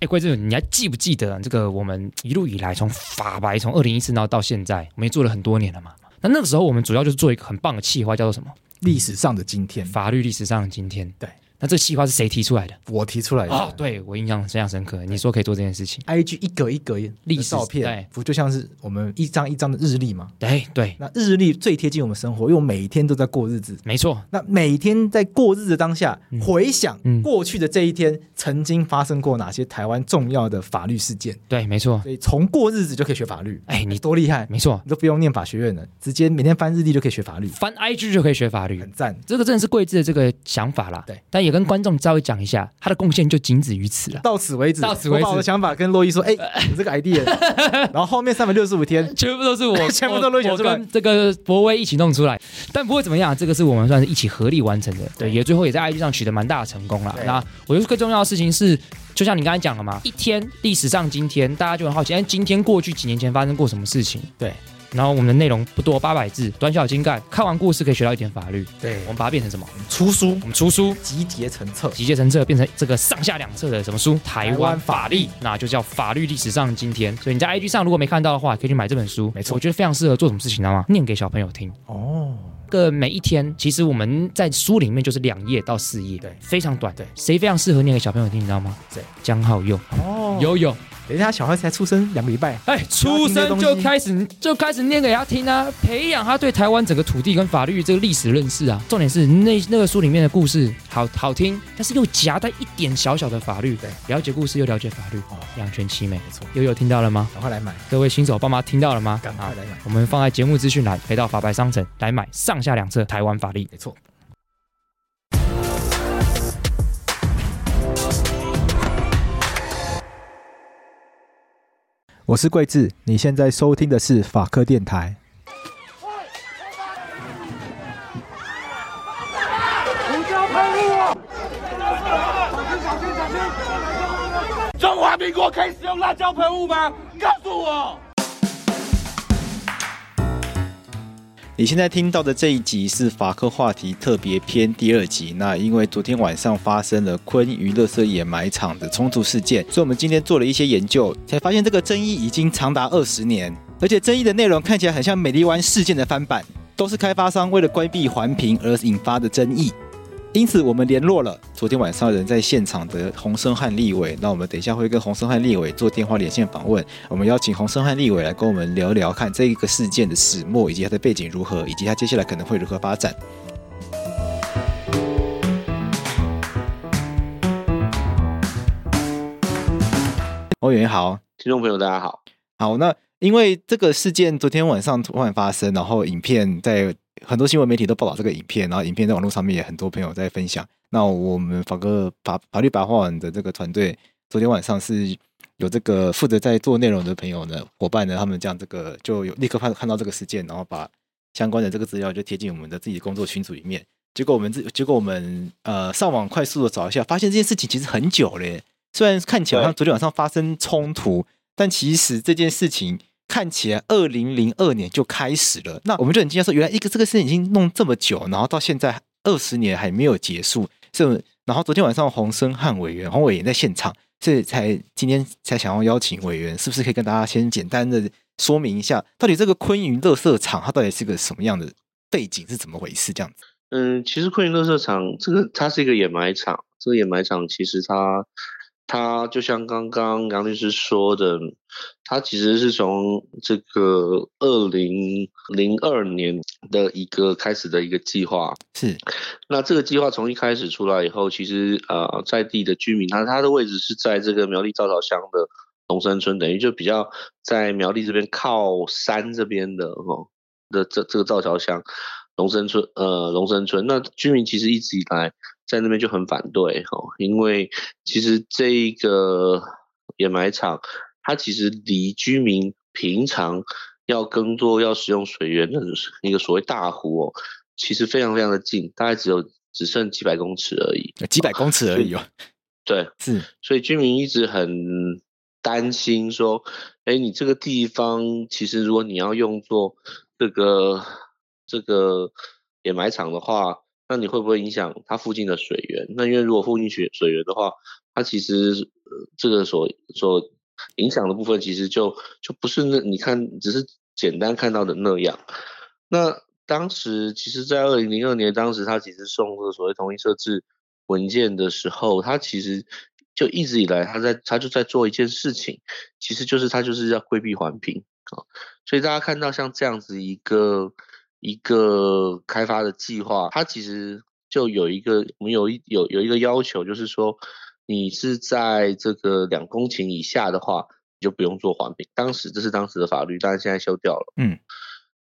哎，贵志，你还记不记得这个？我们一路以来，从法白从二零一四到到现在，我们也做了很多年了嘛。那那个时候，我们主要就是做一个很棒的企划，叫做什么？历史上的今天，法律历史上的今天。对。那这个计划是谁提出来的？我提出来的。哦，对，我印象非常深刻。你说可以做这件事情，IG 一格一格历史照片，不就像是我们一张一张的日历吗？对对。那日历最贴近我们生活，因为我每天都在过日子。没错。那每天在过日子当下，回想过去的这一天，曾经发生过哪些台湾重要的法律事件？对，没错。所以从过日子就可以学法律。哎，你多厉害！没错，你都不用念法学院了，直接每天翻日历就可以学法律，翻 IG 就可以学法律，很赞。这个真的是贵智的这个想法啦。对，但也跟观众稍微讲。一下，他的贡献就仅止于此了。到此为止，到此为止。我把我的想法跟洛伊说：“哎、欸，你这个 idea。”然后后面三百六十五天，全部都是我，全部都洛伊想出来，跟这个博威一起弄出来。但不会怎么样，这个是我们算是一起合力完成的。对，也最后也在 IG 上取得蛮大的成功了。那我觉得最重要的事情是，就像你刚才讲了嘛，一天历史上今天，大家就很好奇，哎，今天过去几年前发生过什么事情？对。然后我们的内容不多，八百字，短小精干。看完故事可以学到一点法律。对，我们把它变成什么？出书。我们出书，集结成册，集结成册，变成这个上下两册的什么书？台湾法律，那就叫法律历史上今天。所以你在 IG 上如果没看到的话，可以去买这本书。没错，我觉得非常适合做什么事情，知道吗？念给小朋友听。哦，个每一天，其实我们在书里面就是两页到四页，对，非常短。对，谁非常适合念给小朋友听，你知道吗？对，江浩佑。哦，游泳。等一下，小孩才出生两个礼拜，哎，出生就开始就开始念给他听啊，培养他对台湾整个土地跟法律这个历史认识啊。重点是那那个书里面的故事好好听，但是又夹带一点小小的法律，对，了解故事又了解法律，哦，两全其美，没错。悠悠听到了吗？赶快来买！各位新手爸妈听到了吗？赶快来买！我们放在节目资讯栏，可以到法白商城来买上下两册台湾法律，没错。我是桂智，你现在收听的是法科电台。胡椒喷雾！小心小心小心！中华民国可以使用辣椒喷雾吗？告诉我！你现在听到的这一集是法科话题特别篇第二集。那因为昨天晚上发生了昆娱乐色掩埋场的冲突事件，所以我们今天做了一些研究，才发现这个争议已经长达二十年，而且争议的内容看起来很像美丽湾事件的翻版，都是开发商为了规避环评而引发的争议。因此，我们联络了昨天晚上人在现场的洪申翰立委。那我们等一下会跟洪申翰立委做电话连线访问。我们邀请洪申翰立委来跟我们聊聊，看这一个事件的始末，以及它的背景如何，以及它接下来可能会如何发展。洪委员好，听众朋友大家好。好，那因为这个事件昨天晚上突然发生，然后影片在。很多新闻媒体都报道这个影片，然后影片在网络上面也很多朋友在分享。那我们法哥法法律白话文的这个团队，昨天晚上是有这个负责在做内容的朋友呢，伙伴呢，他们这这个就有立刻看看到这个事件，然后把相关的这个资料就贴进我们的自己工作群组里面。结果我们自结果我们呃上网快速的找一下，发现这件事情其实很久嘞。虽然看起来好像昨天晚上发生冲突，但其实这件事情。看起来二零零二年就开始了，那我们就很惊讶说，原来一个这个事情已经弄这么久，然后到现在二十年还没有结束。是，然后昨天晚上洪申翰委员、洪委员在现场，所以才今天才想要邀请委员，是不是可以跟大家先简单的说明一下，到底这个昆鱼垃圾场它到底是个什么样的背景，是怎么回事？这样子。嗯，其实昆鱼垃圾场这个它是一个掩埋场，这个掩埋场其实它。他就像刚刚杨律师说的，他其实是从这个二零零二年的一个开始的一个计划。是，那这个计划从一开始出来以后，其实呃在地的居民，他他的位置是在这个苗栗造桥乡的龙山村，等于就比较在苗栗这边靠山这边的哦的这这个造桥乡龙山村呃龙山村，那居民其实一直以来。在那边就很反对哦，因为其实这一个掩埋场，它其实离居民平常要耕作、要使用水源的一个所谓大湖哦，其实非常非常的近，大概只有只剩几百公尺而已，几百公尺而已哦。对，是，所以居民一直很担心说，哎，你这个地方其实如果你要用作这个这个掩埋场的话。那你会不会影响它附近的水源？那因为如果附近水水源的话，它其实这个所所影响的部分，其实就就不是那你看只是简单看到的那样。那当时其实，在二零零二年，当时他其实送这个所谓同意设置文件的时候，他其实就一直以来他在他就在做一件事情，其实就是他就是要规避环评啊。所以大家看到像这样子一个一个开发的计划，它其实就有一个我们有一有有一个要求，就是说。你是在这个两公顷以下的话，你就不用做环评。当时这是当时的法律，但是现在修掉了。嗯，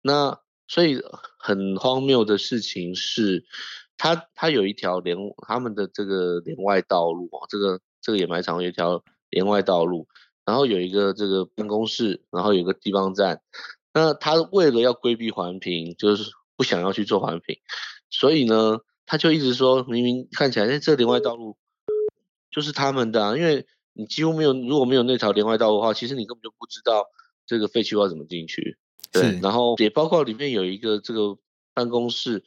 那所以很荒谬的事情是，它它有一条连他们的这个连外道路啊，这个这个掩埋场有一条连外道路，然后有一个这个办公室，然后有一个地方站。那他为了要规避环评，就是不想要去做环评，所以呢，他就一直说明明看起来在这连外道路。就是他们的啊，因为你几乎没有，如果没有那条连外道的话，其实你根本就不知道这个废弃物要怎么进去。对，然后也包括里面有一个这个办公室，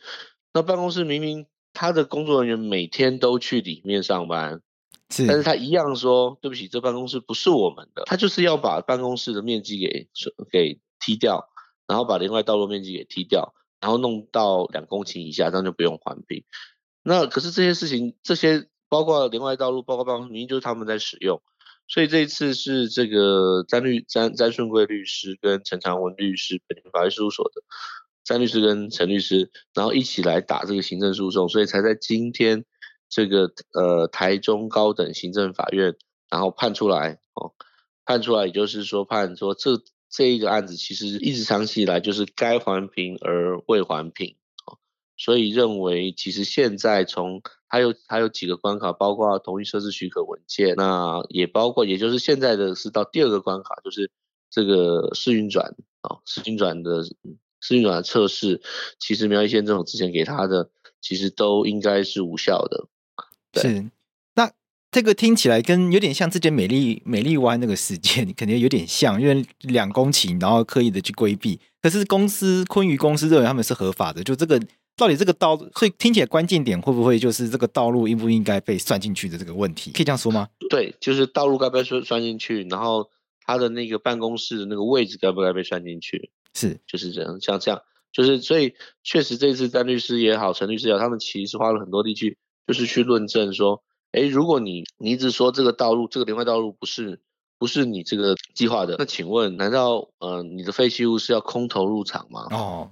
那办公室明明他的工作人员每天都去里面上班，是，但是他一样说对不起，这办公室不是我们的，他就是要把办公室的面积给给踢掉，然后把连外道路面积给踢掉，然后弄到两公顷以下，这样就不用环评。那可是这些事情这些。包括连外道路，包括办公室，明明就是他们在使用，所以这一次是这个詹律詹詹顺贵律师跟陈长文律师，本法律事务所的詹律师跟陈律师，然后一起来打这个行政诉讼，所以才在今天这个呃台中高等行政法院，然后判出来哦，判出来也就是说判说这这一个案子其实一直长期以来就是该环评而未环评。所以认为，其实现在从还有还有几个关卡，包括同意设置许可文件，那也包括，也就是现在的是到第二个关卡，就是这个试运转啊，试运转的试运转的测试，其实苗栗县政府之前给他的，其实都应该是无效的。对。这个听起来跟有点像之前美丽美丽湾那个事件，肯定有点像，因为两公顷，然后刻意的去规避，可是公司昆鱼公司认为他们是合法的，就这个。到底这个道路，所以听起来关键点会不会就是这个道路应不应该被算进去的这个问题？可以这样说吗？对，就是道路该不该算算进去，然后他的那个办公室的那个位置该不该被算进去？是，就是这样，像这样，就是所以确实这次詹律师也好，陈律师也好，他们其实花了很多力气，就是去论证说，哎，如果你你一直说这个道路这个连外道路不是不是你这个计划的，那请问难道呃你的废弃物是要空投入场吗？哦。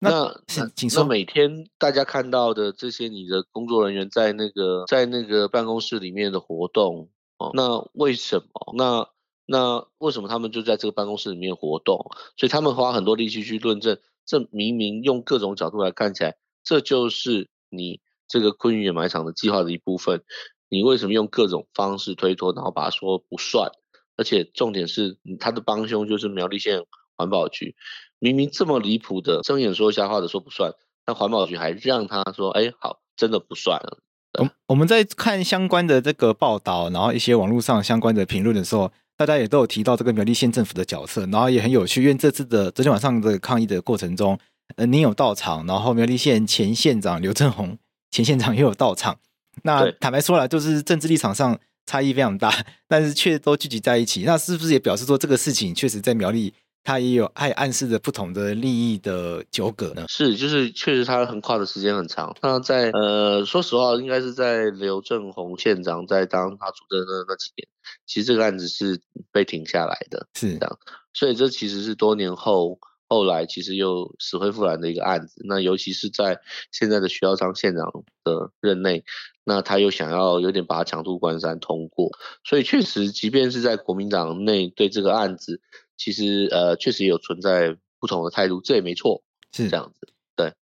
那那那每天大家看到的这些你的工作人员在那个在那个办公室里面的活动哦，那为什么？那那为什么他们就在这个办公室里面活动？所以他们花很多力气去论证，这明明用各种角度来看起来，这就是你这个昆鱼掩埋场的计划的一部分。你为什么用各种方式推脱，然后把它说不算？而且重点是，他的帮凶就是苗栗县环保局。明明这么离谱的睁眼说瞎话的说不算，那环保局还让他说，哎，好，真的不算了。我我们在看相关的这个报道，然后一些网络上相关的评论的时候，大家也都有提到这个苗栗县政府的角色，然后也很有趣，因为这次的昨天晚上的抗议的过程中，呃，您有到场，然后苗栗县前县长刘正宏前县长也有到场。那坦白说来，就是政治立场上差异非常大，但是却都聚集在一起。那是不是也表示说这个事情确实在苗栗？它也有暗暗示着不同的利益的纠葛呢。是，就是确实它横跨的时间很长。那在呃，说实话，应该是在刘正鸿县长在当他主政的那几年，其实这个案子是被停下来的，是这样。所以这其实是多年后后来其实又死灰复燃的一个案子。那尤其是在现在的徐耀昌县长的任内，那他又想要有点把它强渡关山通过。所以确实，即便是在国民党内对这个案子。其实呃，确实也有存在不同的态度，这也没错，是这样子。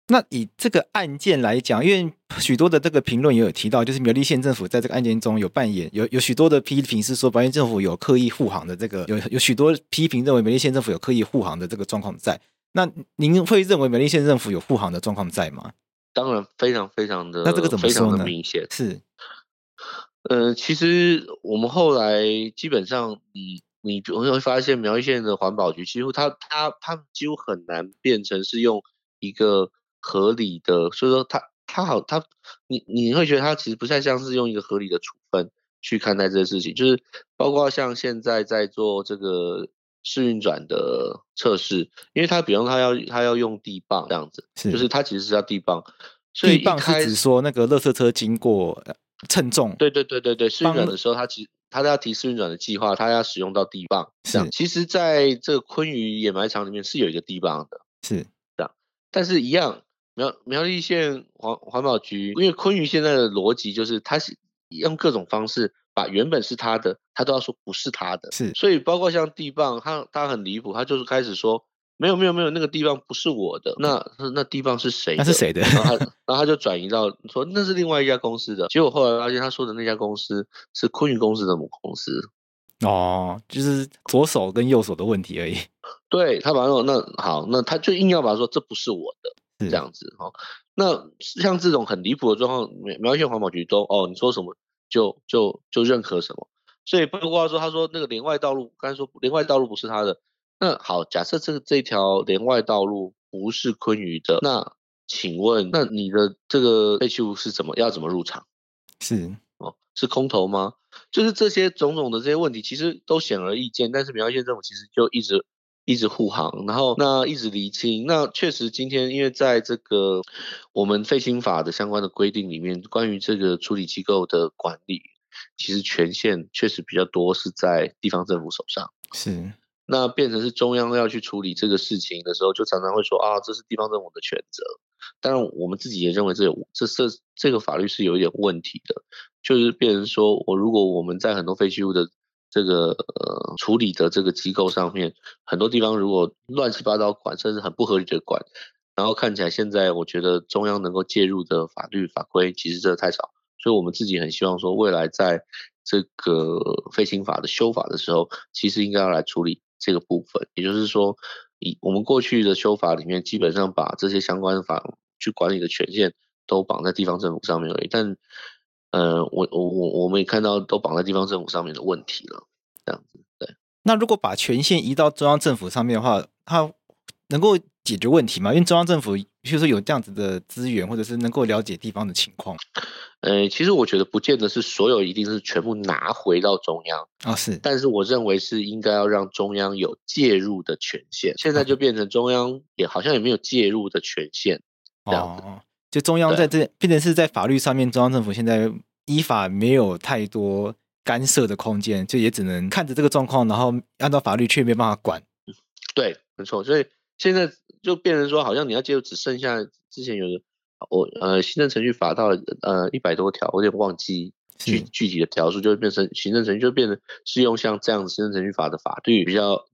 对，那以这个案件来讲，因为许多的这个评论也有提到，就是苗栗县政府在这个案件中有扮演，有有许多的批评是说，苗栗政府有刻意护航的这个，有有许多批评认为苗栗县政府有刻意护航的这个状况在。那您会认为苗栗县政府有护航的状况在吗？当然，非常非常的，那这个怎么说呢？明显是，呃，其实我们后来基本上你。你会发现苗栗县的环保局几乎他他他几乎很难变成是用一个合理的，所以说他他好他你你会觉得他其实不太像是用一个合理的处分去看待这个事情，就是包括像现在在做这个试运转的测试，因为他比方他要他要用地磅这样子，是就是它其实是要地磅，所以地磅是指说那个垃圾车经过称重，对对对对对，试运转的时候它其实它要提试运转的计划，它要使用到地磅，是，其实在这个昆鱼掩埋场里面是有一个地磅的，是。这样，但是一样。苗苗栗县环环保局，因为昆鱼现在的逻辑就是，它是用各种方式把原本是他的，他都要说不是他的，是，所以包括像地磅，他他很离谱，他就是开始说没有没有没有，那个地磅不是我的，那那地磅是谁？那是谁的？然后他然后他就转移到说那是另外一家公司的，结果后来发现他说的那家公司是昆云公司的母公司，哦，就是左手跟右手的问题而已。对，他把那那好，那他就硬要把他说这不是我的。是这样子哈，那像这种很离谱的状况，苗苗栗县环保局都哦，你说什么就就就认可什么，所以包括说他说那个连外道路，刚才说连外道路不是他的，那好，假设这个这条连外道路不是昆宇的，那请问那你的这个废弃物是怎么要怎么入场？是哦，是空投吗？就是这些种种的这些问题，其实都显而易见，但是苗栗县政府其实就一直。一直护航，然后那一直厘清。那确实今天，因为在这个我们废清法的相关的规定里面，关于这个处理机构的管理，其实权限确实比较多是在地方政府手上。是，那变成是中央要去处理这个事情的时候，就常常会说啊，这是地方政府的权责。当然，我们自己也认为这有这这这个法律是有一点问题的，就是变成说我如果我们在很多废弃物的这个呃处理的这个机构上面，很多地方如果乱七八糟管，甚至很不合理的管，然后看起来现在我觉得中央能够介入的法律法规其实真的太少，所以我们自己很希望说未来在这个飞行法的修法的时候，其实应该要来处理这个部分，也就是说，以我们过去的修法里面，基本上把这些相关法去管理的权限都绑在地方政府上面而已，但。呃，我我我我们也看到都绑在地方政府上面的问题了，这样子对。那如果把权限移到中央政府上面的话，它能够解决问题吗？因为中央政府，比如说有这样子的资源，或者是能够了解地方的情况。呃，其实我觉得不见得是所有一定是全部拿回到中央啊，是。但是我认为是应该要让中央有介入的权限。现在就变成中央也好像也没有介入的权限，这样子。哦就中央在这变成是在法律上面，中央政府现在依法没有太多干涉的空间，就也只能看着这个状况，然后按照法律却没办法管。对，没错。所以现在就变成说，好像你要接受，只剩下之前有的我呃行政程序法到呃一百多条，我有点忘记具具体的条数，就会变成行政程序就变成适用像这样子行政程序法的法律比较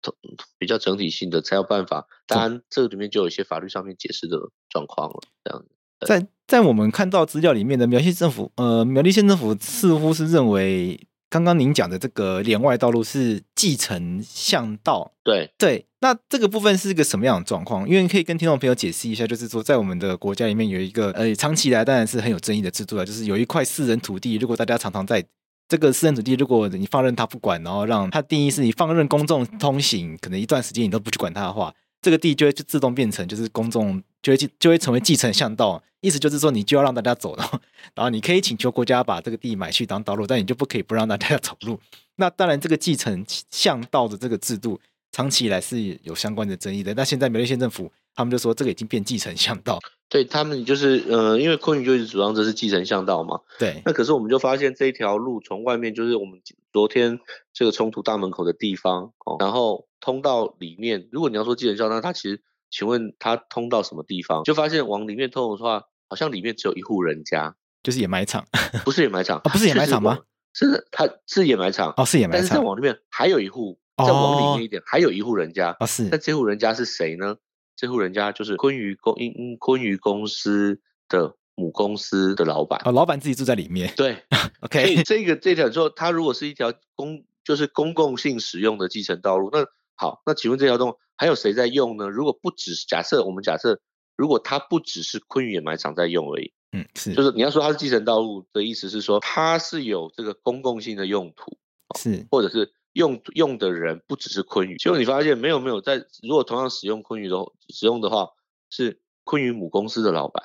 比较整体性的才有办法。当然，这个里面就有一些法律上面解释的状况了，这样子。在在我们看到资料里面的苗栗政府，呃，苗栗县政府似乎是认为，刚刚您讲的这个连外道路是继承巷道。对对，那这个部分是一个什么样的状况？因为可以跟听众朋友解释一下，就是说，在我们的国家里面有一个呃，长期以来当然是很有争议的制度啊，就是有一块私人土地，如果大家常常在这个私人土地，如果你放任它不管，然后让它定义是你放任公众通行，可能一段时间你都不去管它的话，这个地就会就自动变成就是公众。就会就会成为继承巷道，意思就是说你就要让大家走，然后然后你可以请求国家把这个地买去当道路，但你就不可以不让大家走路。那当然，这个继承巷道的这个制度，长期以来是有相关的争议的。那现在苗栗县政府他们就说这个已经变继承巷道，对他们就是呃，因为昆鱼就一直主张这是继承巷道嘛。对。那可是我们就发现这一条路从外面就是我们昨天这个冲突大门口的地方哦，然后通道里面，如果你要说继承巷道，它其实。请问他通到什么地方？就发现往里面通的话，好像里面只有一户人家，就是掩埋场，不是掩埋场，哦，不是掩埋场吗？是，它是掩埋场，哦，是掩埋场。但是再往里面还有一户，再往里面一点还有一户人家，哦，是。那这户人家是谁呢？这户人家就是昆鱼公因昆鱼公司的母公司的老板，哦，老板自己住在里面。对，OK。所以这个这条说，它如果是一条公，就是公共性使用的继承道路，那好，那请问这条路。还有谁在用呢？如果不只是假设，我们假设如果它不只是昆宇掩埋场在用而已，嗯，是，就是你要说它是继承道路的意思是说它是有这个公共性的用途，是，或者是用用的人不只是昆宇，结果你发现没有没有在，如果同样使用昆宇的使用的话，是昆宇母公司的老板，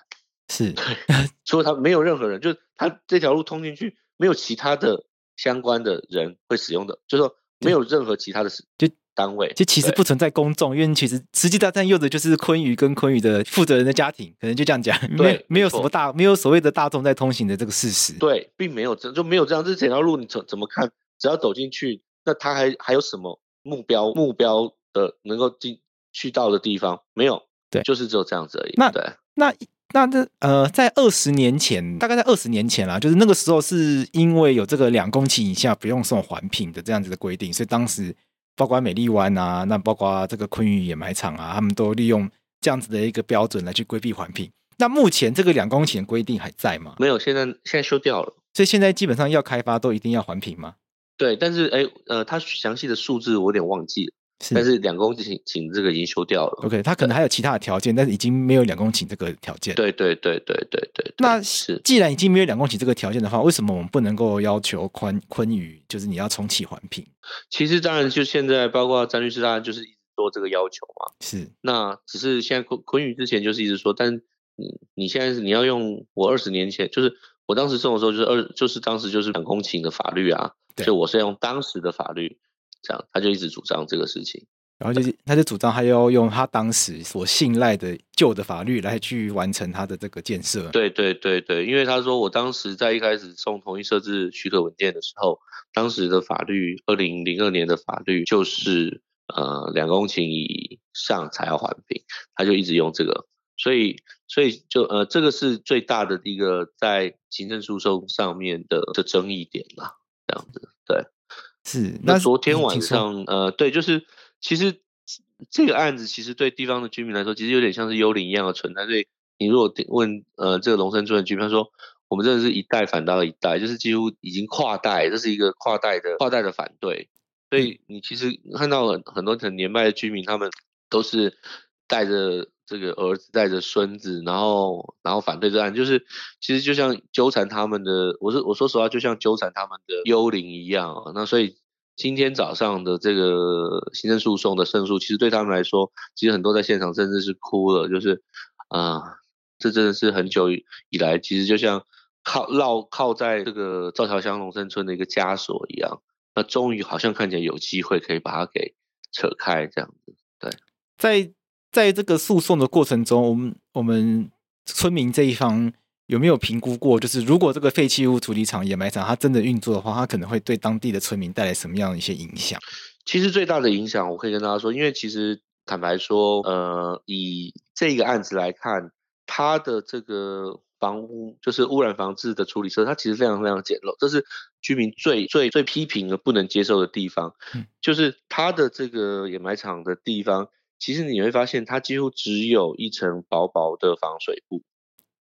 是，对，所以他没有任何人，就是他这条路通进去没有其他的相关的人会使用的，就是说没有任何其他的就单位，就其实不存在公众，因为其实实际大占用的就是昆宇跟昆宇的负责人的家庭，可能就这样讲，对，没，没有什么大，没有所谓的大众在通行的这个事实，对，并没有这就没有这样，这整条路你怎怎么看？只要走进去，那他还还有什么目标目标的能够进去到的地方？没有，对，就是只有这样子而已。那对，那。那这呃，在二十年前，大概在二十年前啦，就是那个时候是因为有这个两公顷以下不用送环评的这样子的规定，所以当时包括美丽湾啊，那包括这个昆玉掩埋场啊，他们都利用这样子的一个标准来去规避环评。那目前这个两公顷的规定还在吗？没有，现在现在修掉了。所以现在基本上要开发都一定要环评吗？对，但是哎呃，它详细的数字我有点忘记了。是，但是两公顷顷这个已经修掉了。OK，他可能还有其他的条件，但是已经没有两公顷这个条件。对对对对对对。那是既然已经没有两公顷这个条件的话，为什么我们不能够要求鲲鲲鱼就是你要重启环评？其实当然就现在包括詹律师，当然就是一直做这个要求嘛。是。那只是现在昆昆宇之前就是一直说，但你你现在是你要用我二十年前，就是我当时送的时候就是二就是当时就是两公顷的法律啊，所以我是用当时的法律。这样，他就一直主张这个事情，然后就是他就主张他要用他当时所信赖的旧的法律来去完成他的这个建设。对对对对，因为他说我当时在一开始送同意设置许可文件的时候，当时的法律二零零二年的法律就是呃两公顷以上才要环评，他就一直用这个，所以所以就呃这个是最大的一个在行政诉讼上面的的争议点啦，这样子对。是，那昨天晚上，呃，对，就是其实这个案子其实对地方的居民来说，其实有点像是幽灵一样的存在。所以你如果问呃这个龙山村的居民，他说我们真的是一代反到一代，就是几乎已经跨代，这是一个跨代的跨代的反对。所以你其实看到很很多很年迈的居民，他们都是带着。这个儿子带着孙子，然后然后反对这案，就是其实就像纠缠他们的，我是我说实话，就像纠缠他们的幽灵一样。那所以今天早上的这个行政诉讼的胜诉，其实对他们来说，其实很多在现场甚至是哭了，就是啊、呃，这真的是很久以来，其实就像靠绕靠在这个赵桥乡农生村的一个枷锁一样。那终于好像看起来有机会可以把它给扯开，这样子。对，在。在这个诉讼的过程中，我们我们村民这一方有没有评估过？就是如果这个废弃物处理厂、掩埋场它真的运作的话，它可能会对当地的村民带来什么样的一些影响？其实最大的影响，我可以跟大家说，因为其实坦白说，呃，以这个案子来看，它的这个房屋就是污染防治的处理车，它其实非常非常简陋，这是居民最最最批评而不能接受的地方，嗯、就是它的这个掩埋场的地方。其实你会发现，它几乎只有一层薄薄的防水布。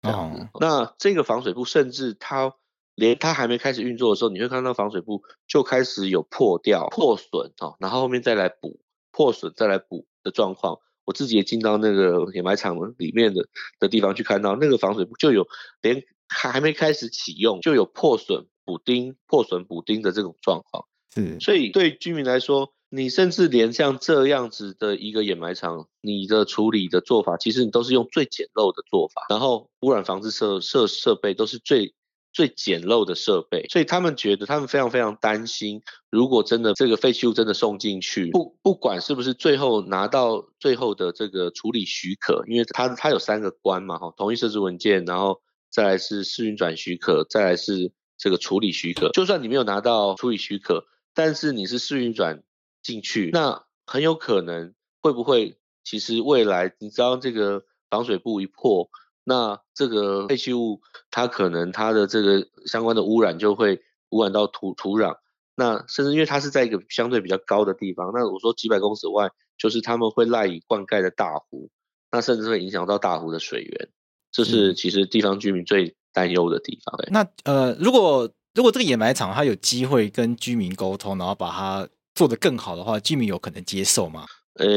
哦。那这个防水布，甚至它连它还没开始运作的时候，你会看到防水布就开始有破掉、破损哦，然后后面再来补破损，再来补的状况。我自己也进到那个掩埋场里面的的地方去看到，那个防水布就有连还没开始启用就有破损补丁、破损补丁的这种状况。是。所以对居民来说，你甚至连像这样子的一个掩埋场，你的处理的做法，其实你都是用最简陋的做法，然后污染防治设设设备都是最最简陋的设备，所以他们觉得他们非常非常担心，如果真的这个废弃物真的送进去，不不管是不是最后拿到最后的这个处理许可，因为它它有三个关嘛，哈，同意设置文件，然后再来是试运转许可，再来是这个处理许可，就算你没有拿到处理许可，但是你是试运转。进去，那很有可能会不会？其实未来你知道这个防水布一破，那这个废弃物它可能它的这个相关的污染就会污染到土土壤，那甚至因为它是在一个相对比较高的地方，那我说几百公尺外就是他们会赖以灌溉的大湖，那甚至会影响到大湖的水源，这是其实地方居民最担忧的地方。那呃，如果如果这个掩埋场它有机会跟居民沟通，然后把它做得更好的话，居民有可能接受吗？呃，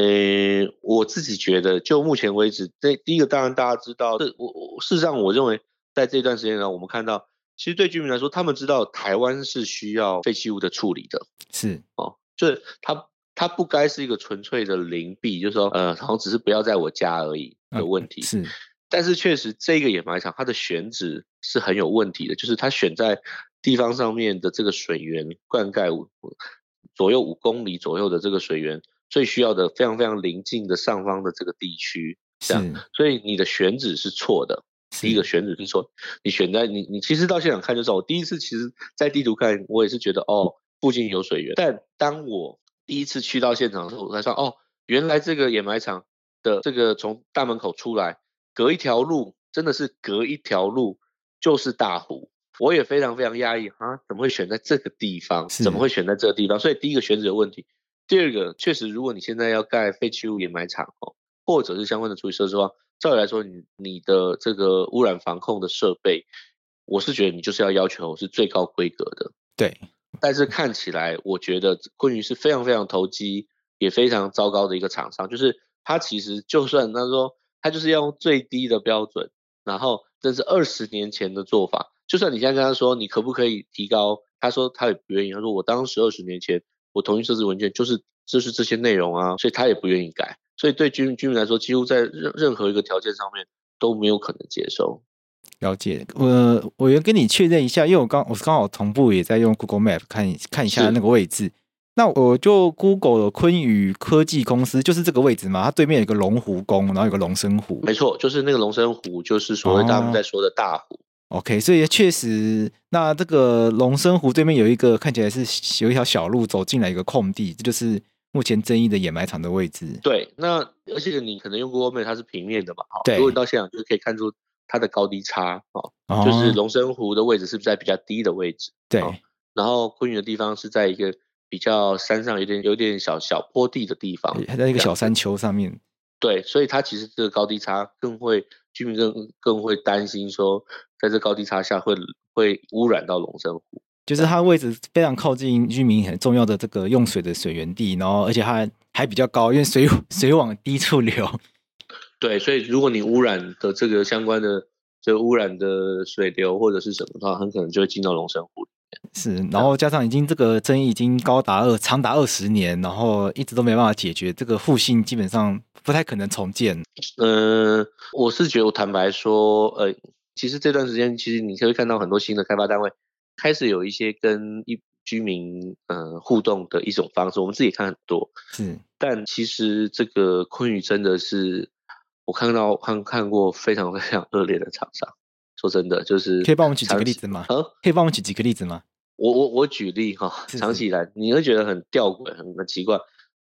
我自己觉得，就目前为止，这第一个当然大家知道，这我我事实上我认为，在这段时间呢，我们看到，其实对居民来说，他们知道台湾是需要废弃物的处理的，是哦，就是它它不该是一个纯粹的邻避，就是说，呃，好像只是不要在我家而已的问题，嗯、是。但是确实，这个掩埋场它的选址是很有问题的，就是它选在地方上面的这个水源灌溉五左右五公里左右的这个水源，最需要的非常非常临近的上方的这个地区，这样，所以你的选址是错的。第一个选址是错，你选在你你其实到现场看就知道，我第一次其实在地图看，我也是觉得哦，附近有水源，但当我第一次去到现场的时候，我才说哦，原来这个掩埋场的这个从大门口出来，隔一条路，真的是隔一条路就是大湖。我也非常非常压抑啊，怎么会选在这个地方？怎么会选在这个地方？所以第一个选址有问题。第二个，确实，如果你现在要盖废弃物掩埋场哦，或者是相关的处理设施的话，照理来说，你你的这个污染防控的设备，我是觉得你就是要要求是最高规格的。对。但是看起来，我觉得昆昱是非常非常投机，也非常糟糕的一个厂商。就是他其实就算他说他就是要用最低的标准，然后这是二十年前的做法。就算你现在跟他说你可不可以提高，他说他也不愿意。他说我当时二十年前我同意设置文件就是就是这些内容啊，所以他也不愿意改。所以对居民居民来说，几乎在任任何一个条件上面都没有可能接受。了解，我我要跟你确认一下，因为我刚我刚好同步也在用 Google Map 看看一下那个位置。那我就 Google 了昆宇科技公司，就是这个位置嘛？它对面有一个龙湖宫，然后有个龙生湖。没错，就是那个龙生湖，就是所谓他们在说的大湖。哦 OK，所以确实，那这个龙生湖对面有一个看起来是有一条小路走进来一个空地，这就是目前争议的掩埋场的位置。对，那而且你可能用 Google Map 它是平面的嘛，哈，对，如果你到现场就可以看出它的高低差，哦，就是龙生湖的位置是不是在比较低的位置？对，然后昆宇的地方是在一个比较山上有点有点小小坡地的地方，还在一个小山丘上面。对，所以它其实这个高低差更会。居民更更会担心说，在这高低差下会会污染到龙生湖，就是它位置非常靠近居民很重要的这个用水的水源地，然后而且它还，比较高，因为水 水往低处流。对，所以如果你污染的这个相关的这个污染的水流或者是什么的话，很可能就会进到龙生湖。是，然后加上已经这个争议已经高达二长达二十年，然后一直都没办法解决，这个复兴基本上。不太可能重建。嗯、呃，我是觉得，我坦白说，呃，其实这段时间，其实你可以看到很多新的开发单位开始有一些跟一居民呃互动的一种方式。我们自己看很多，是。但其实这个昆宇真的是我看到看看过非常非常恶劣的厂商。说真的，就是可以帮我们举几个例子吗？啊，可以帮我们举几个例子吗？我我我举例哈，长期以来你会觉得很吊诡，很很奇怪。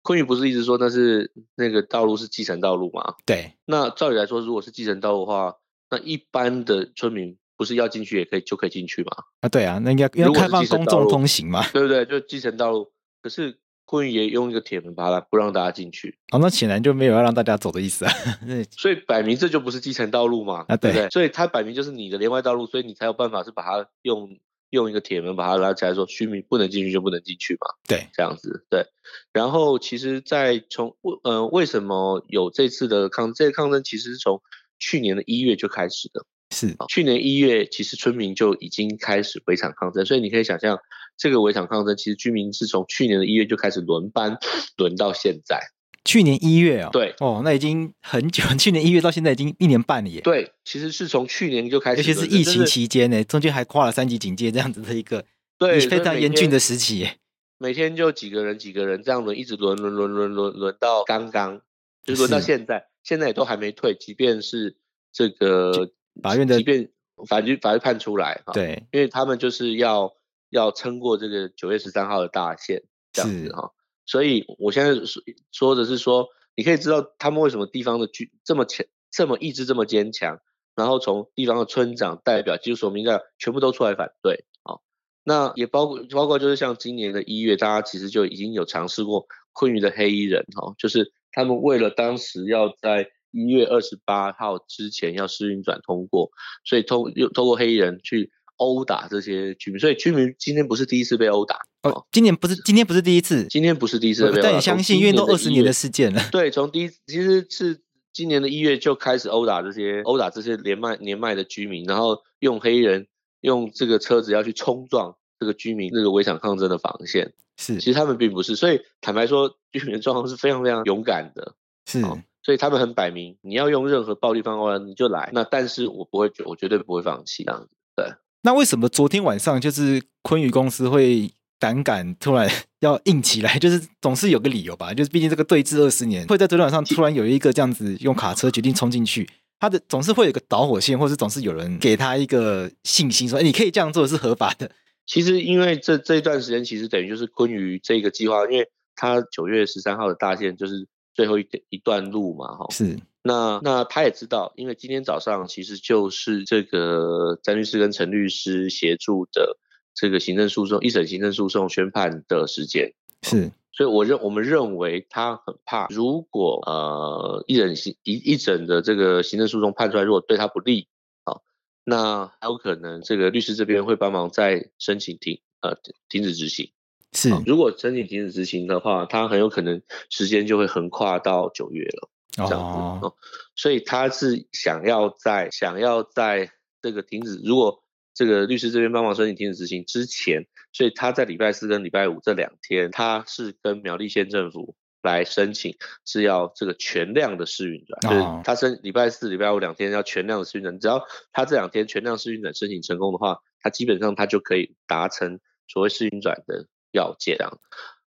昆宇不是一直说那是那个道路是继承道路吗？对。那照理来说，如果是继承道路的话，那一般的村民不是要进去也可以就可以进去吗？啊，对啊，那应该要开放公众通行嘛？对不对？就继承道路。可是昆昱也用一个铁门把它不让大家进去。哦，那显然就没有要让大家走的意思啊。所以摆明这就不是继承道路嘛？啊，对，对不对？所以它摆明就是你的连外道路，所以你才有办法是把它用。用一个铁门把它拉起来，说居民不能进去就不能进去嘛？对，这样子对。然后其实，在从为呃为什么有这次的抗这个抗争，其实是从去年的一月就开始的。是，去年一月其实村民就已经开始围场抗争，所以你可以想象，这个围场抗争其实居民是从去年的一月就开始轮班轮到现在。去年一月啊、哦，对哦，那已经很久。去年一月到现在已经一年半了耶。对，其实是从去年就开始，尤其是疫情期间呢，中间还跨了三级警戒这样子的一个，对，非常严峻的时期耶。每天就几个人几个人这样轮，一直轮轮轮轮轮轮到刚刚，就是轮到现在，现在也都还没退。即便是这个法院的，即便法律法律判出来，对，因为他们就是要要撑过这个九月十三号的大限，这样子哈。所以，我现在说说的是说，你可以知道他们为什么地方的居这么强，这么意志这么坚强，然后从地方的村长代表、技术所民代表全部都出来反对啊。那也包括包括就是像今年的一月，大家其实就已经有尝试过困于的黑衣人哈，就是他们为了当时要在一月二十八号之前要试运转通过，所以通又通过黑衣人去。殴打这些居民，所以居民今天不是第一次被殴打哦。今年不是，今天不是第一次，今天不是第一次被殴打。但你相信，因为都二十年的事件了。对，从第一其实是今年的一月就开始殴打这些殴打这些年迈年迈的居民，然后用黑人用这个车子要去冲撞这个居民那个围场抗争的防线。是，其实他们并不是，所以坦白说，居民的状况是非常非常勇敢的。是，所以他们很摆明，你要用任何暴力方法你就来。那但是我不会，我绝对不会放弃这样子。对。那为什么昨天晚上就是昆宇公司会胆敢突然 要硬起来？就是总是有个理由吧？就是毕竟这个对峙二十年，会在昨天晚上突然有一个这样子用卡车决定冲进去，他的总是会有个导火线，或是总是有人给他一个信心，说：“哎，你可以这样做是合法的。”其实因为这这一段时间，其实等于就是昆宇这个计划，因为他九月十三号的大限就是最后一一段路嘛，哈。是。那那他也知道，因为今天早上其实就是这个詹律师跟陈律师协助的这个行政诉讼一审行政诉讼宣判的时间，是，所以我认我们认为他很怕，如果呃一审行一一审的这个行政诉讼判出来，如果对他不利，啊，那还有可能这个律师这边会帮忙再申请停呃停止执行，是，如果申请停止执行的话，他很有可能时间就会横跨到九月了。这样子哦，所以他是想要在想要在这个停止，如果这个律师这边帮忙申请停止执行之前，所以他在礼拜四跟礼拜五这两天，他是跟苗栗县政府来申请，是要这个全量的试运转，就是他申礼拜四、礼拜五两天要全量的试运转，只要他这两天全量试运转申请成功的话，他基本上他就可以达成所谓试运转的要件，这样。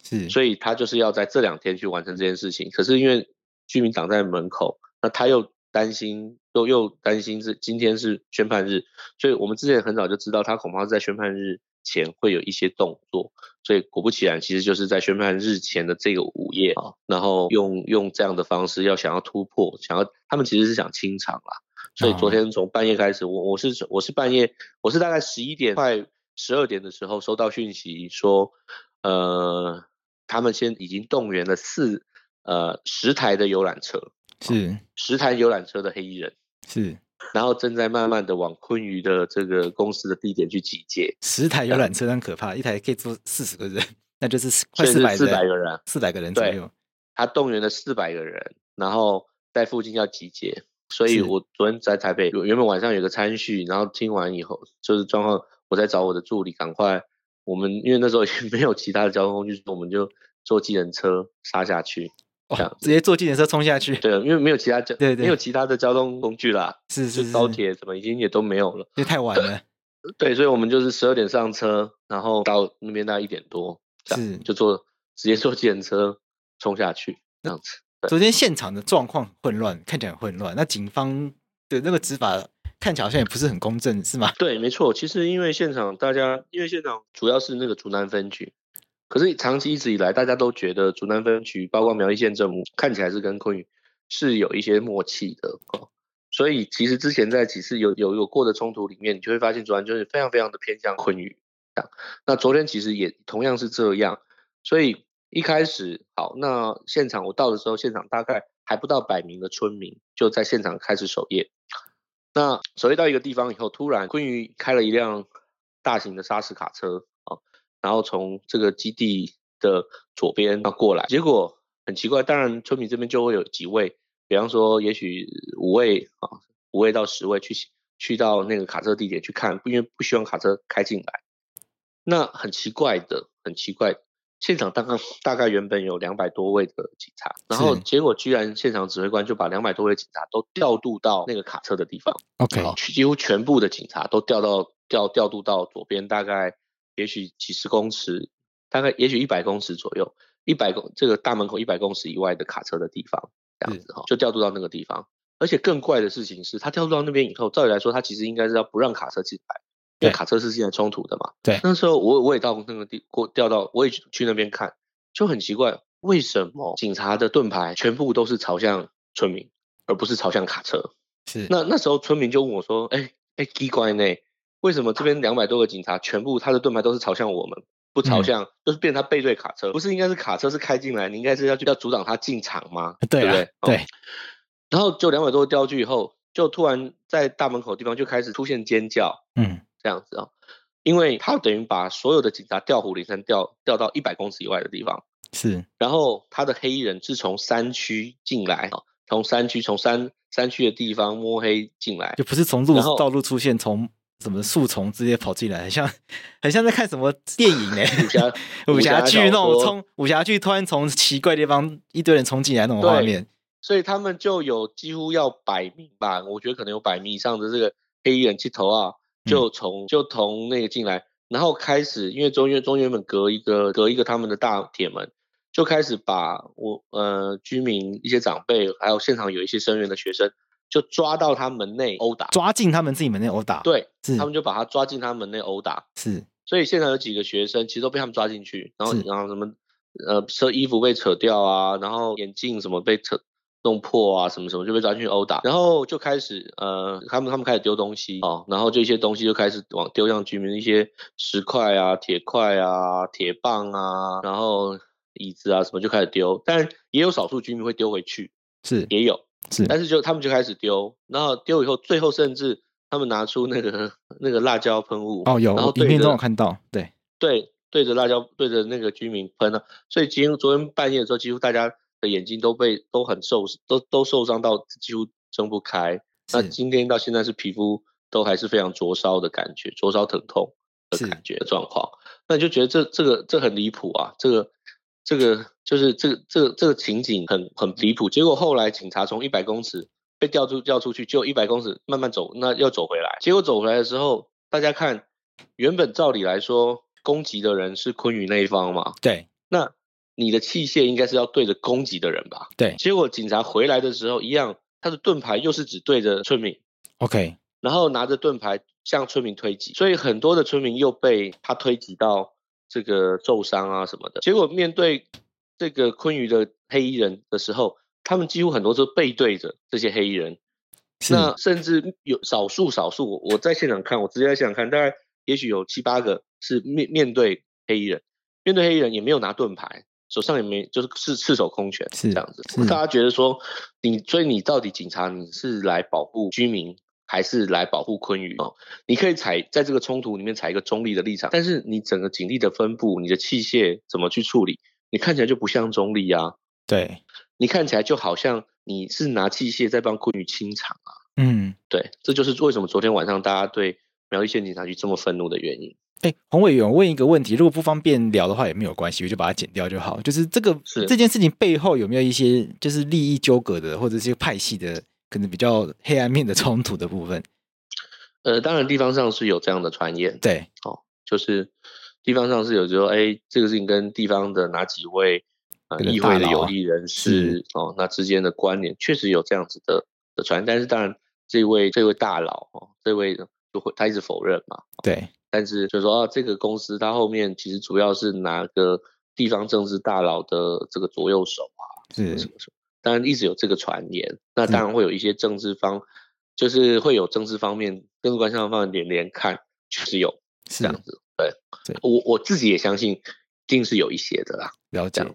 是，所以他就是要在这两天去完成这件事情，可是因为。居民挡在门口，那他又担心，又又担心是今天是宣判日，所以我们之前很早就知道他恐怕是在宣判日前会有一些动作，所以果不其然，其实就是在宣判日前的这个午夜啊，然后用用这样的方式要想要突破，想要他们其实是想清场啦，所以昨天从半夜开始，我我是我是半夜，我是大概十一点快十二点的时候收到讯息说，呃，他们先已经动员了四。呃，十台的游览车是十台游览车的黑衣人是，然后正在慢慢的往昆宇的这个公司的地点去集结。十台游览车很可怕，一台可以坐四十个人，那就是 快四百四百个人，四百个人左右。他动员了四百个人，然后在附近要集结。所以我昨天在台北，原本晚上有个餐叙，然后听完以后就是状况，我在找我的助理，赶快我们因为那时候也没有其他的交通工具，我们就坐计程车杀下去。哦、直接坐计程车冲下去，对，因为没有其他交，对对，没有其他的交通工具啦，是是，是高铁什么已经也都没有了，因为太晚了。对，所以我们就是十二点上车，然后到那边大概一点多，是就坐直接坐计程车冲下去这样子。昨天现场的状况混乱，看起来很混乱。那警方的那个执法看起来好像也不是很公正，是吗？对，没错。其实因为现场大家，因为现场主要是那个竹南分局。可是长期一直以来，大家都觉得竹南分局，包括苗栗县政府，看起来是跟昆宇是有一些默契的哦。所以其实之前在几次有有有过的冲突里面，你就会发现竹南就是非常非常的偏向昆宇。那昨天其实也同样是这样。所以一开始好，那现场我到的时候，现场大概还不到百名的村民就在现场开始守夜。那守夜到一个地方以后，突然昆宇开了一辆大型的砂石卡车。然后从这个基地的左边要过来，结果很奇怪，当然村民这边就会有几位，比方说也许五位啊，五位到十位去去到那个卡车地点去看，因为不希望卡车开进来。那很奇怪的，很奇怪，现场大概大概原本有两百多位的警察，然后结果居然现场指挥官就把两百多位警察都调度到那个卡车的地方，OK，几乎全部的警察都调到调调度到左边，大概。也许几十公尺，大概也许一百公尺左右，一百公这个大门口一百公尺以外的卡车的地方，这样子哈，就调度到那个地方。而且更怪的事情是，他调度到那边以后，照理来说，他其实应该是要不让卡车进来，因为卡车是现在冲突的嘛。对。那时候我我也到那个地过调到，我也去那边看，就很奇怪，为什么警察的盾牌全部都是朝向村民，而不是朝向卡车？是。那那时候村民就问我说：“哎、欸、哎，奇怪呢？”为什么这边两百多个警察全部他的盾牌都是朝向我们，不朝向，嗯、就是变成他背对卡车，不是应该是卡车是开进来，你应该是要去要阻挡他进场吗？对、不对？对。哦、然后就两百多个调去以后，就突然在大门口的地方就开始出现尖叫，嗯，这样子啊、哦，因为他等于把所有的警察调虎离山调调到一百公尺以外的地方，是。然后他的黑衣人是从山区进来，从山区从山山区的地方摸黑进来，就不是从路道路出现从。什么树丛直接跑进来，很像，很像在看什么电影哎、欸，武侠 武侠剧那种冲武侠剧，突然从奇怪的地方一堆人冲进来那种画面。所以他们就有几乎要百名吧，我觉得可能有百名以上的这个黑衣人去头啊，就从就从那个进来，然后开始，因为中院中院门隔一个隔一个他们的大铁门，就开始把我呃居民一些长辈，还有现场有一些声援的学生，就抓到他门内殴打，抓进他们自己门内殴打，对，是。他们就把他抓进他门内殴打，是，所以现场有几个学生其实都被他们抓进去，然后然后什么呃，车衣服被扯掉啊，然后眼镜什么被扯。弄破啊，什么什么就被抓进去殴打，然后就开始呃，他们他们开始丢东西哦，然后这些东西就开始往丢向居民，一些石块啊、铁块啊、铁棒啊，然后椅子啊什么就开始丢，但也有少数居民会丢回去，是。也有是，但是就他们就开始丢，然后丢以后，最后甚至他们拿出那个 那个辣椒喷雾哦，有，然后影片中有看到，对对，对着辣椒对着那个居民喷了，所以几乎昨天半夜的时候，几乎大家。的眼睛都被都很受都都受伤到几乎睁不开。那今天到现在是皮肤都还是非常灼烧的感觉，灼烧疼痛的感觉状况。那你就觉得这这个这很离谱啊！这个这个就是这个这个这个情景很很离谱。结果后来警察从一百公尺被调出调出去，就一百公尺慢慢走，那又走回来。结果走回来的时候，大家看，原本照理来说攻击的人是昆宇那一方嘛？对，那。你的器械应该是要对着攻击的人吧？对。结果警察回来的时候，一样，他的盾牌又是只对着村民。OK。然后拿着盾牌向村民推挤，所以很多的村民又被他推挤到这个受伤啊什么的。结果面对这个昆鱼的黑衣人的时候，他们几乎很多都背对着这些黑衣人。那甚至有少数少数，我在现场看，我直接在现场看，大概也许有七八个是面面对黑衣人，面对黑衣人也没有拿盾牌。手上也没，就是是赤手空拳，是这样子。大家觉得说，你所以你到底警察你是来保护居民，还是来保护昆鱼？哦，你可以采在这个冲突里面采一个中立的立场，但是你整个警力的分布，你的器械怎么去处理，你看起来就不像中立啊。对，你看起来就好像你是拿器械在帮昆鱼清场啊。嗯，对，这就是为什么昨天晚上大家对苗栗县警察局这么愤怒的原因。哎，洪委员，我问一个问题，如果不方便聊的话也没有关系，我就把它剪掉就好。就是这个是这件事情背后有没有一些就是利益纠葛的，或者是派系的，可能比较黑暗面的冲突的部分？呃，当然地方上是有这样的传言，对，哦，就是地方上是有说，哎，这个事情跟地方的哪几位啊、呃、议会的有利人士哦，那之间的关联确实有这样子的的传言，但是当然这位这位大佬哦，这位就会他一直否认嘛，对。但是就是说啊，这个公司它后面其实主要是哪个地方政治大佬的这个左右手啊？是什么什么？当然一直有这个传言，那当然会有一些政治方，就是会有政治方面、政治关系方面连连看，确实有是这样子。对，对我我自己也相信，一定是有一些的啦。了解。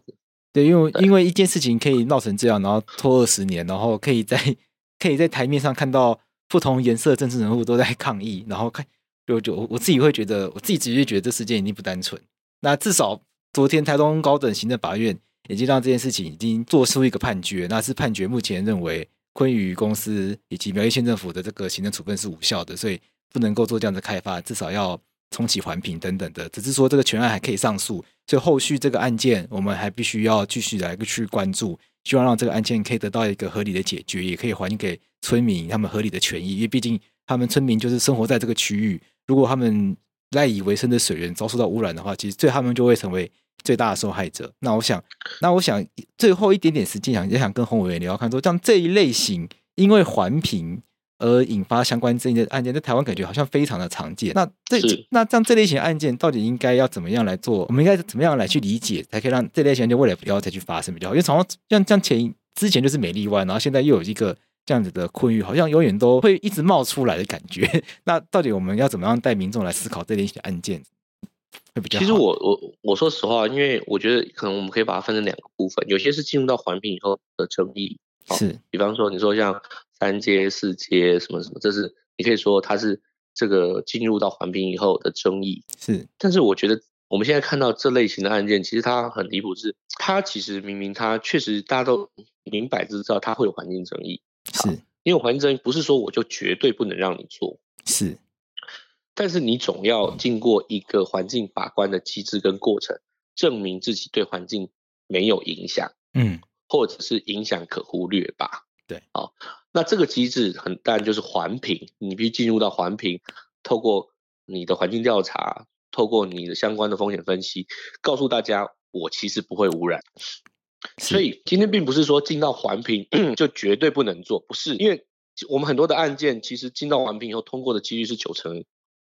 对，因为因为一件事情可以闹成这样，然后拖二十年，然后可以在 可以在台面上看到不同颜色的政治人物都在抗议，然后看。就就我自己会觉得，我自己直接觉得这事件一定不单纯。那至少昨天台东高等行政法院已经让这件事情已经做出一个判决，那是判决目前认为昆宇公司以及苗栗县政府的这个行政处分是无效的，所以不能够做这样的开发，至少要重启环评等等的。只是说这个全案还可以上诉，所以后续这个案件我们还必须要继续来去关注，希望让这个案件可以得到一个合理的解决，也可以还给村民他们合理的权益，因为毕竟他们村民就是生活在这个区域。如果他们赖以为生的水源遭受到污染的话，其实对他们就会成为最大的受害者。那我想，那我想最后一点点时间，想也想跟洪委员聊，看说像这一类型因为环评而引发相关争议的案件，在台湾感觉好像非常的常见。那这那像这类型案件，到底应该要怎么样来做？我们应该怎么样来去理解，才可以让这类型案件未来不要再去发生比较好？因为从像像前之前就是美丽湾，然后现在又有一个。这样子的困域好像永远都会一直冒出来的感觉。那到底我们要怎么样带民众来思考这类型的案件会比较好？其实我我我说实话，因为我觉得可能我们可以把它分成两个部分，有些是进入到环评以后的争议，是，比方说你说像三阶、四阶什么什么，这是你可以说它是这个进入到环评以后的争议，是。但是我觉得我们现在看到这类型的案件，其实它很离谱，是它其实明明它确实大家都明摆着知道它会有环境争议。是，因为环境争议不是说我就绝对不能让你做，是，但是你总要经过一个环境把关的机制跟过程，证明自己对环境没有影响，嗯，或者是影响可忽略吧，对，好，那这个机制很当然就是环评，你必须进入到环评，透过你的环境调查，透过你的相关的风险分析，告诉大家我其实不会污染。所以今天并不是说进到环评就绝对不能做，不是，因为我们很多的案件其实进到环评以后通过的几率是九成、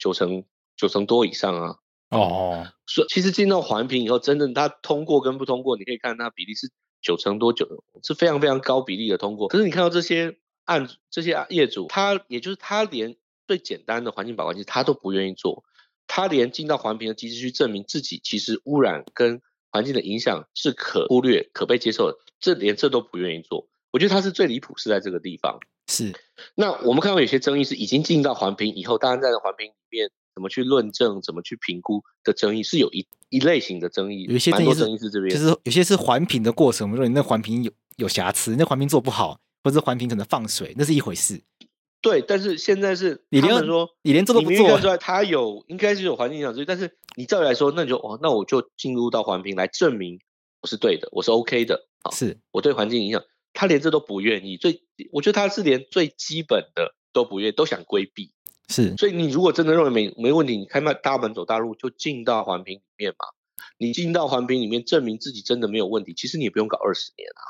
九成、九成多以上啊。哦，所以其实进到环评以后，真正它通过跟不通过，你可以看它比例是九成多，九是非常非常高比例的通过。可是你看到这些案这些业主，他也就是他连最简单的环境保管，其实他都不愿意做，他连进到环评的机制去证明自己其实污染跟环境的影响是可忽略、可被接受的，这连这都不愿意做。我觉得他是最离谱，是在这个地方。是。那我们看到有些争议是已经进到环评以后，当然在环评里面。怎么去论证？怎么去评估的争议是有一一类型的争议，有一些争议是，争议是这边，就是有些是环评的过程。我们说你那环评有有瑕疵，那环评做不好，或者环评可能放水，那是一回事。对，但是现在是你连说你连这都不做，出来他有应该是有环境影响但是你照理来说，那你就哦，那我就进入到环评来证明我是对的，我是 OK 的啊，是我对环境影响，他连这都不愿意，最我觉得他是连最基本的都不愿意，都想规避。是，所以你如果真的认为没没问题，你开迈大门走大路就进到环评里面嘛。你进到环评里面证明自己真的没有问题，其实你也不用搞二十年啊。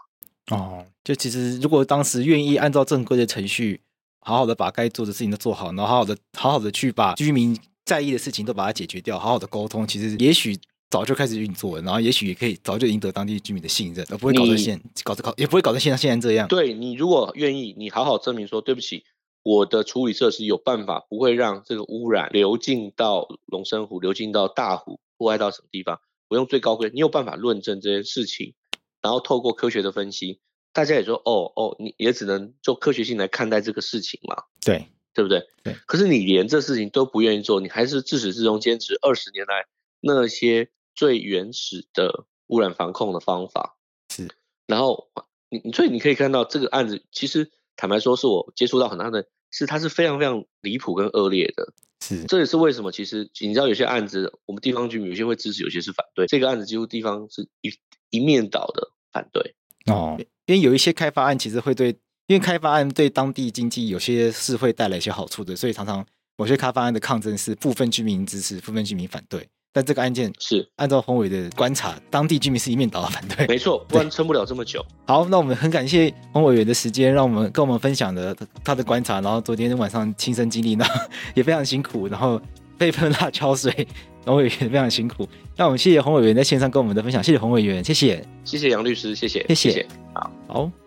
哦，就其实如果当时愿意按照正规的程序，好好的把该做的事情都做好，然后好好的好好的去把居民在意的事情都把它解决掉，好好的沟通，其实也许早就开始运作了，然后也许也可以早就赢得当地居民的信任，而不会搞成现搞得搞也不会搞成现在现在这样。对，你如果愿意，你好好证明说对不起。我的处理设施有办法不会让这个污染流进到龙生湖，流进到大湖，破坏到什么地方？我用最高规，你有办法论证这件事情，然后透过科学的分析，大家也说哦哦，你也只能就科学性来看待这个事情嘛？对，对不对？对。可是你连这事情都不愿意做，你还是自始至终坚持二十年来那些最原始的污染防控的方法。是。然后你你所以你可以看到这个案子，其实坦白说，是我接触到很大的。是，它是非常非常离谱跟恶劣的，是，这也是为什么。其实你知道，有些案子，我们地方居民有些会支持，有些是反对。这个案子几乎地方是一一面倒的反对哦，因为有一些开发案其实会对，因为开发案对当地经济有些是会带来一些好处的，所以常常某些开发案的抗争是部分居民支持，部分居民反对。但这个案件是。按照洪伟的观察，当地居民是一面倒的反对，没错，不然撑不了这么久。好，那我们很感谢洪委员的时间，让我们跟我们分享的他的观察，然后昨天晚上亲身经历，然后也非常辛苦，然后被喷辣椒水，洪委员非常辛苦。那我们谢谢洪委员在线上跟我们的分享，谢谢洪委员，谢谢，谢谢杨律师，谢谢，谢谢，好，好。